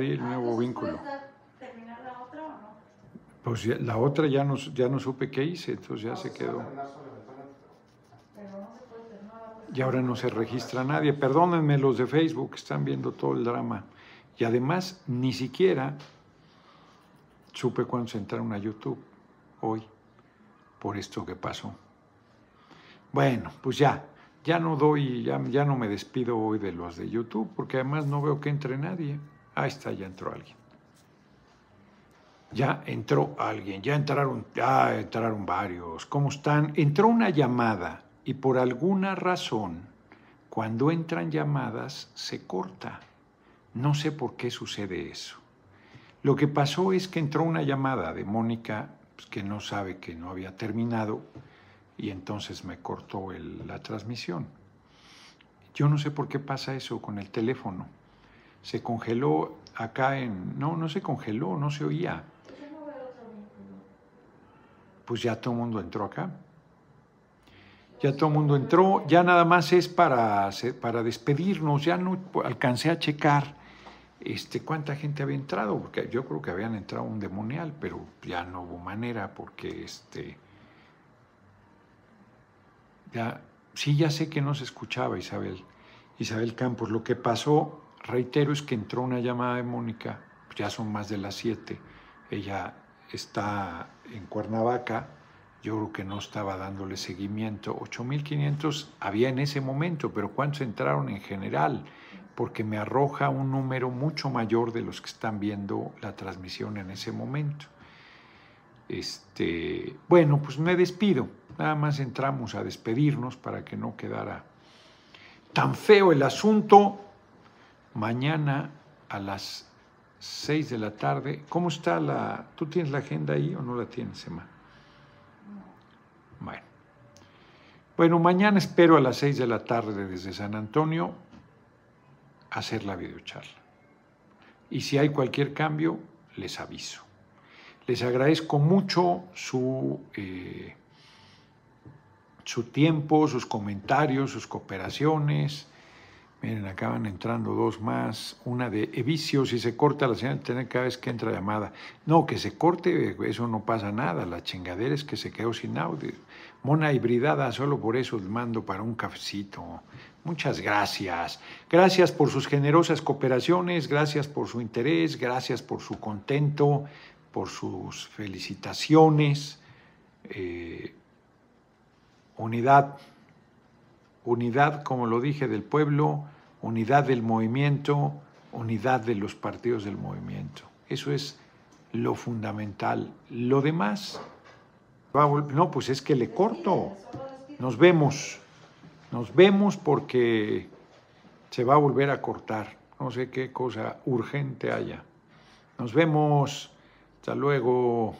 el nuevo vínculo. ¿puedes dar- terminar la otra o no? Pues ya- la otra ya no, ya no supe qué hice, entonces ya se quedó. Pero no se puede terminar la otra. Y ahora no se registra nadie. Perdónenme los de Facebook, están viendo todo el drama. Y además, ni siquiera supe cuándo se entraron a YouTube hoy por esto que pasó. Bueno, pues ya, ya no doy, ya, ya no me despido hoy de los de YouTube, porque además no veo que entre nadie. Ahí está, ya entró alguien. Ya entró alguien, ya entraron, ya entraron varios. ¿Cómo están? Entró una llamada y por alguna razón, cuando entran llamadas, se corta. No sé por qué sucede eso. Lo que pasó es que entró una llamada de Mónica, pues, que no sabe que no había terminado, y entonces me cortó la transmisión. Yo no sé por qué pasa eso con el teléfono. Se congeló acá en... No, no se congeló, no se oía. Pues ya todo el mundo entró acá. Ya todo el mundo entró, ya nada más es para, para despedirnos, ya no alcancé a checar este, cuánta gente había entrado, porque yo creo que habían entrado un demonial, pero ya no hubo manera, porque este, ya, sí, ya sé que no se escuchaba Isabel, Isabel Campos. Lo que pasó, reitero, es que entró una llamada de Mónica, ya son más de las siete, ella está en Cuernavaca, yo creo que no estaba dándole seguimiento. 8.500 había en ese momento, pero ¿cuántos entraron en general? Porque me arroja un número mucho mayor de los que están viendo la transmisión en ese momento. Este, bueno, pues me despido. Nada más entramos a despedirnos para que no quedara tan feo el asunto. Mañana a las 6 de la tarde. ¿Cómo está la... ¿Tú tienes la agenda ahí o no la tienes, Emma? Bueno. Bueno, mañana espero a las 6 de la tarde desde San Antonio hacer la videocharla. Y si hay cualquier cambio, les aviso. Les agradezco mucho su, eh, su tiempo, sus comentarios, sus cooperaciones. Miren, acaban entrando dos más. Una de Evicio, si se corta la señal, tener cada vez que entra llamada. No, que se corte, eso no pasa nada. La chingadera es que se quedó sin audio. Mona hibridada, solo por eso les mando para un cafecito. Muchas gracias. Gracias por sus generosas cooperaciones, gracias por su interés, gracias por su contento, por sus felicitaciones. Eh, unidad unidad, como lo dije, del pueblo, unidad del movimiento, unidad de los partidos del movimiento. Eso es lo fundamental. Lo demás, no, pues es que le corto. Nos vemos, nos vemos porque se va a volver a cortar. No sé qué cosa urgente haya. Nos vemos. Hasta luego.